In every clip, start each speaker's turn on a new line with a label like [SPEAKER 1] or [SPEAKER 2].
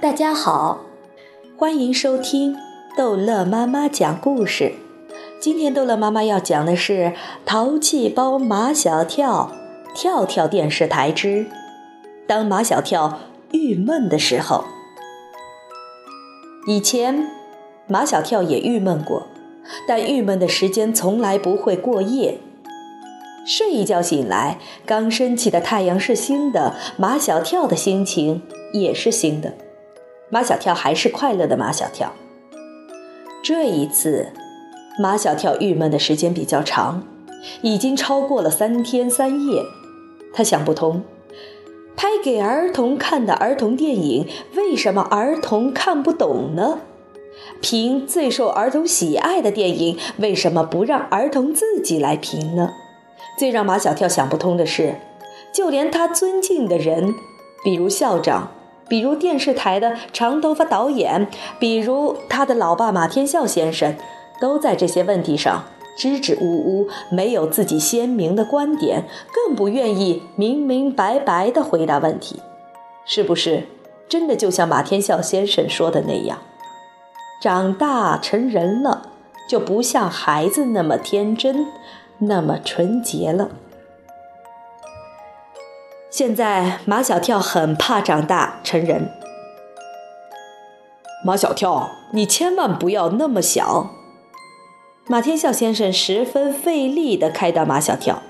[SPEAKER 1] 大家好，欢迎收听逗乐妈妈讲故事。今天逗乐妈妈要讲的是《淘气包马小跳》跳跳电视台之当马小跳郁闷的时候。以前马小跳也郁闷过，但郁闷的时间从来不会过夜。睡一觉醒来，刚升起的太阳是新的，马小跳的心情也是新的。马小跳还是快乐的马小跳。这一次，马小跳郁闷的时间比较长，已经超过了三天三夜。他想不通，拍给儿童看的儿童电影，为什么儿童看不懂呢？评最受儿童喜爱的电影，为什么不让儿童自己来评呢？最让马小跳想不通的是，就连他尊敬的人，比如校长。比如电视台的长头发导演，比如他的老爸马天笑先生，都在这些问题上支支吾吾，没有自己鲜明的观点，更不愿意明明白白地回答问题。是不是真的就像马天笑先生说的那样，长大成人了，就不像孩子那么天真，那么纯洁了？现在马小跳很怕长大成人。
[SPEAKER 2] 马小跳，你千万不要那么想。
[SPEAKER 1] 马天笑先生十分费力地开导马小跳，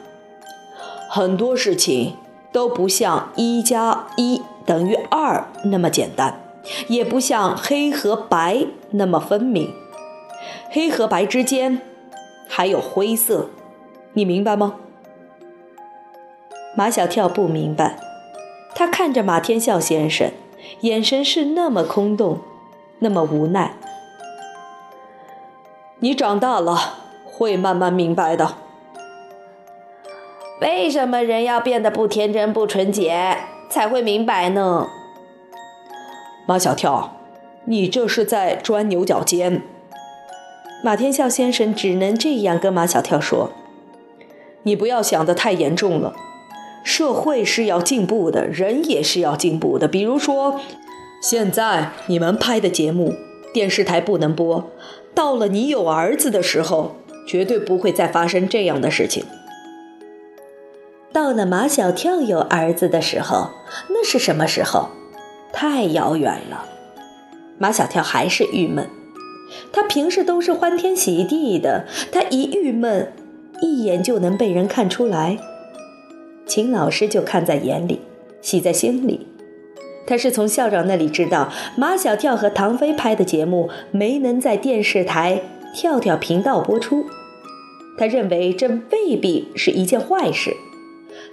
[SPEAKER 2] 很多事情都不像一加一等于二那么简单，也不像黑和白那么分明，黑和白之间还有灰色，你明白吗？
[SPEAKER 1] 马小跳不明白，他看着马天笑先生，眼神是那么空洞，那么无奈。
[SPEAKER 2] 你长大了会慢慢明白的。
[SPEAKER 3] 为什么人要变得不天真不纯洁才会明白呢？
[SPEAKER 2] 马小跳，你这是在钻牛角尖。
[SPEAKER 1] 马天笑先生只能这样跟马小跳说：“
[SPEAKER 2] 你不要想得太严重了。”社会是要进步的，人也是要进步的。比如说，现在你们拍的节目，电视台不能播。到了你有儿子的时候，绝对不会再发生这样的事情。
[SPEAKER 1] 到了马小跳有儿子的时候，那是什么时候？太遥远了。马小跳还是郁闷。他平时都是欢天喜地的，他一郁闷，一眼就能被人看出来。秦老师就看在眼里，喜在心里。他是从校长那里知道马小跳和唐飞拍的节目没能在电视台跳跳频道播出，他认为这未必是一件坏事。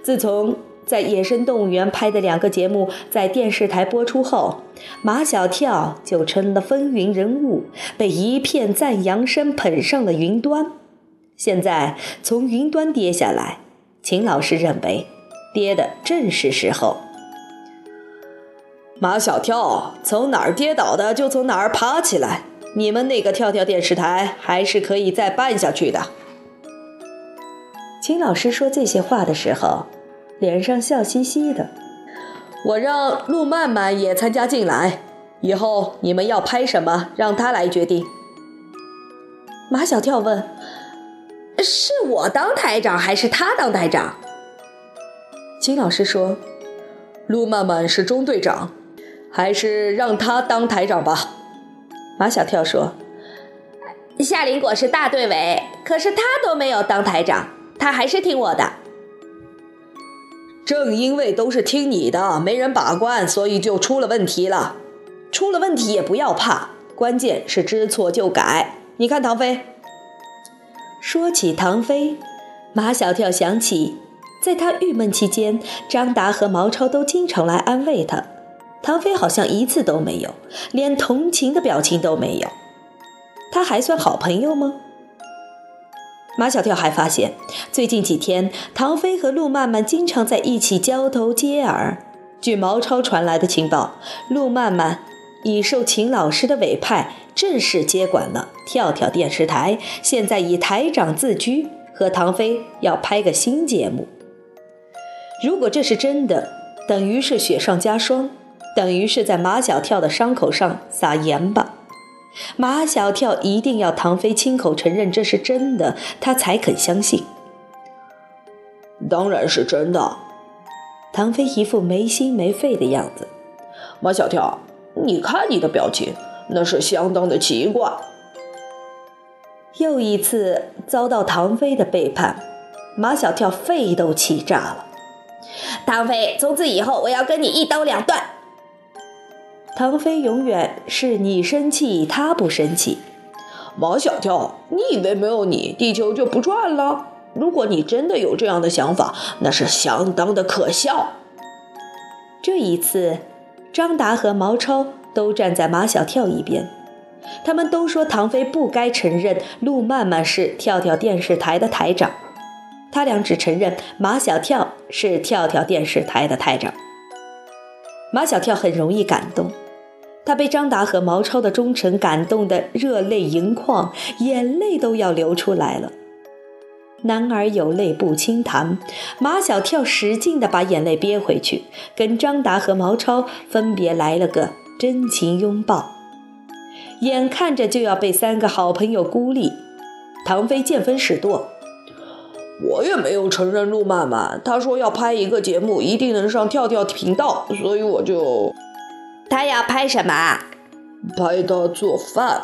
[SPEAKER 1] 自从在野生动物园拍的两个节目在电视台播出后，马小跳就成了风云人物，被一片赞扬声捧上了云端。现在从云端跌下来。秦老师认为，跌的正是时候。
[SPEAKER 2] 马小跳从哪儿跌倒的，就从哪儿爬起来。你们那个跳跳电视台还是可以再办下去的。
[SPEAKER 1] 秦老师说这些话的时候，脸上笑嘻嘻的。
[SPEAKER 2] 我让陆曼曼也参加进来，以后你们要拍什么，让他来决定。
[SPEAKER 1] 马小跳问。
[SPEAKER 3] 是我当台长还是他当台长？
[SPEAKER 1] 金老师说：“
[SPEAKER 2] 陆曼曼是中队长，还是让他当台长吧。”
[SPEAKER 1] 马小跳说：“
[SPEAKER 3] 夏林果是大队委，可是他都没有当台长，他还是听我的。
[SPEAKER 2] 正因为都是听你的，没人把关，所以就出了问题了。出了问题也不要怕，关键是知错就改。你看唐飞。”
[SPEAKER 1] 说起唐飞，马小跳想起，在他郁闷期间，张达和毛超都经常来安慰他，唐飞好像一次都没有，连同情的表情都没有。他还算好朋友吗？马小跳还发现，最近几天，唐飞和陆曼曼经常在一起交头接耳。据毛超传来的情报，陆曼曼。已受秦老师的委派，正式接管了跳跳电视台。现在以台长自居，和唐飞要拍个新节目。如果这是真的，等于是雪上加霜，等于是在马小跳的伤口上撒盐巴。马小跳一定要唐飞亲口承认这是真的，他才肯相信。
[SPEAKER 2] 当然是真的。
[SPEAKER 1] 唐飞一副没心没肺的样子。
[SPEAKER 2] 马小跳，你看你的表情，那是相当的奇怪。
[SPEAKER 1] 又一次遭到唐飞的背叛，马小跳肺都气炸了。
[SPEAKER 3] 唐飞，从此以后我要跟你一刀两断。
[SPEAKER 1] 唐飞永远是你生气他不生气。
[SPEAKER 2] 马小跳，你以为没有你地球就不转了？如果你真的有这样的想法，那是相当的可笑。
[SPEAKER 1] 这一次，张达和毛超都站在马小跳一边，他们都说唐飞不该承认陆漫漫是跳跳电视台的台长，他俩只承认马小跳是跳跳电视台的台长。马小跳很容易感动，他被张达和毛超的忠诚感动得热泪盈眶，眼泪都要流出来了。男儿有泪不轻弹，马小跳使劲地把眼泪憋回去，跟张达和毛超分别来了个真情拥抱。眼看着就要被三个好朋友孤立，唐飞见风使舵：“
[SPEAKER 2] 我也没有承认陆漫漫，他说要拍一个节目，一定能上跳跳频道，所以我就……
[SPEAKER 3] 他要拍什么？
[SPEAKER 2] 拍他做饭。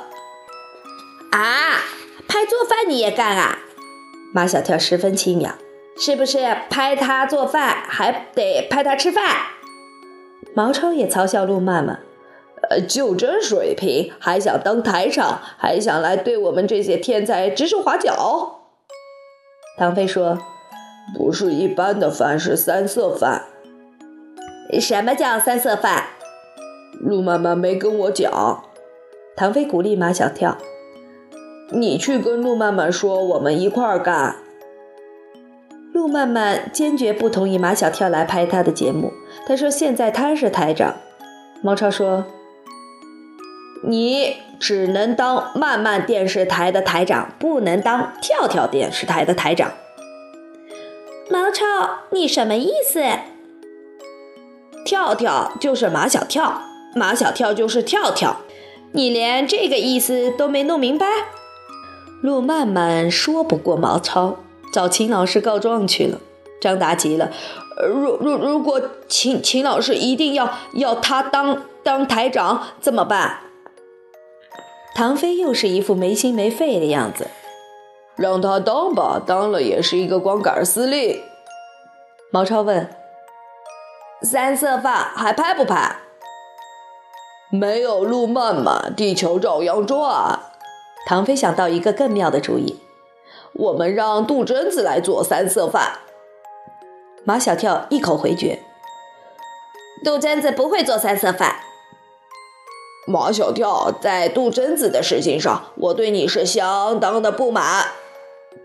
[SPEAKER 3] 啊，拍做饭你也干啊？”
[SPEAKER 1] 马小跳十分轻佻，
[SPEAKER 3] 是不是拍他做饭还得拍他吃饭？
[SPEAKER 1] 毛超也嘲笑陆漫漫，
[SPEAKER 2] 呃，就这水平还想当台长，还想来对我们这些天才指手画脚。
[SPEAKER 1] 唐飞说：“
[SPEAKER 2] 不是一般的饭，是三色饭。
[SPEAKER 3] 什么叫三色饭？
[SPEAKER 2] 陆漫漫没跟我讲。”
[SPEAKER 1] 唐飞鼓励马小跳。
[SPEAKER 2] 你去跟陆漫漫说，我们一块儿干。
[SPEAKER 1] 陆漫漫坚决不同意马小跳来拍他的节目。他说：“现在他是台长。”毛超说：“
[SPEAKER 3] 你只能当漫漫电视台的台长，不能当跳跳电视台的台长。”毛超，你什么意思？跳跳就是马小跳，马小跳就是跳跳，你连这个意思都没弄明白？
[SPEAKER 1] 陆漫漫说不过毛超，找秦老师告状去了。张达急了：“
[SPEAKER 2] 如如如果秦秦老师一定要要他当当台长怎么办？”
[SPEAKER 1] 唐飞又是一副没心没肺的样子：“
[SPEAKER 2] 让他当吧，当了也是一个光杆司令。”
[SPEAKER 1] 毛超问：“
[SPEAKER 3] 三色饭还拍不拍？”
[SPEAKER 2] 没有路漫漫，地球照样转。
[SPEAKER 1] 唐飞想到一个更妙的主意，
[SPEAKER 2] 我们让杜真子来做三色饭。
[SPEAKER 1] 马小跳一口回绝，
[SPEAKER 3] 杜真子不会做三色饭。
[SPEAKER 2] 马小跳在杜真子的事情上，我对你是相当的不满。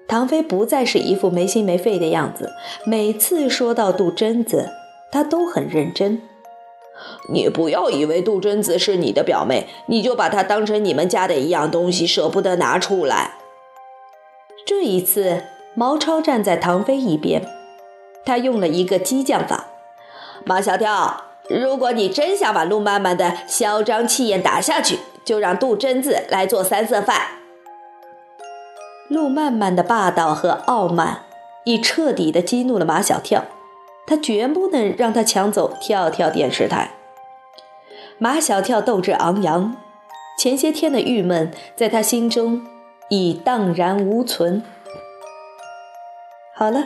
[SPEAKER 1] 唐飞不再是一副没心没肺的样子，每次说到杜真子，他都很认真。
[SPEAKER 2] 你不要以为杜真子是你的表妹，你就把她当成你们家的一样东西，舍不得拿出来。
[SPEAKER 1] 这一次，毛超站在唐飞一边，他用了一个激将法。
[SPEAKER 3] 马小跳，如果你真想把陆漫漫的嚣张气焰打下去，就让杜真子来做三色饭。
[SPEAKER 1] 陆漫漫的霸道和傲慢，已彻底的激怒了马小跳。他绝不能让他抢走跳跳电视台。马小跳斗志昂扬，前些天的郁闷在他心中已荡然无存。好了，